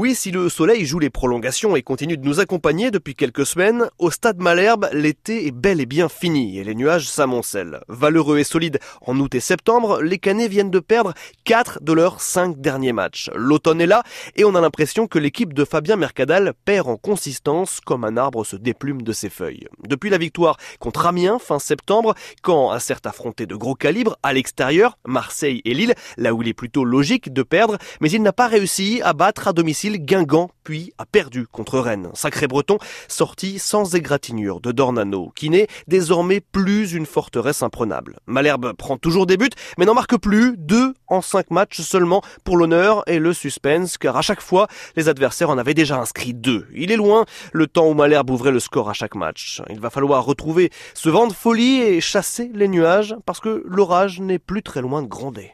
Oui, si le soleil joue les prolongations et continue de nous accompagner depuis quelques semaines, au stade Malherbe, l'été est bel et bien fini et les nuages s'amoncellent. Valeureux et solides en août et septembre, les Canets viennent de perdre 4 de leurs 5 derniers matchs. L'automne est là et on a l'impression que l'équipe de Fabien Mercadal perd en consistance comme un arbre se déplume de ses feuilles. Depuis la victoire contre Amiens fin septembre, quand a certes affronté de gros calibres à l'extérieur, Marseille et Lille, là où il est plutôt logique de perdre, mais il n'a pas réussi à battre à domicile Guingamp, puis a perdu contre Rennes. Sacré breton, sorti sans égratignure de Dornano, qui n'est désormais plus une forteresse imprenable. Malherbe prend toujours des buts, mais n'en marque plus, deux en cinq matchs seulement pour l'honneur et le suspense, car à chaque fois, les adversaires en avaient déjà inscrit deux. Il est loin le temps où Malherbe ouvrait le score à chaque match. Il va falloir retrouver ce vent de folie et chasser les nuages, parce que l'orage n'est plus très loin de gronder.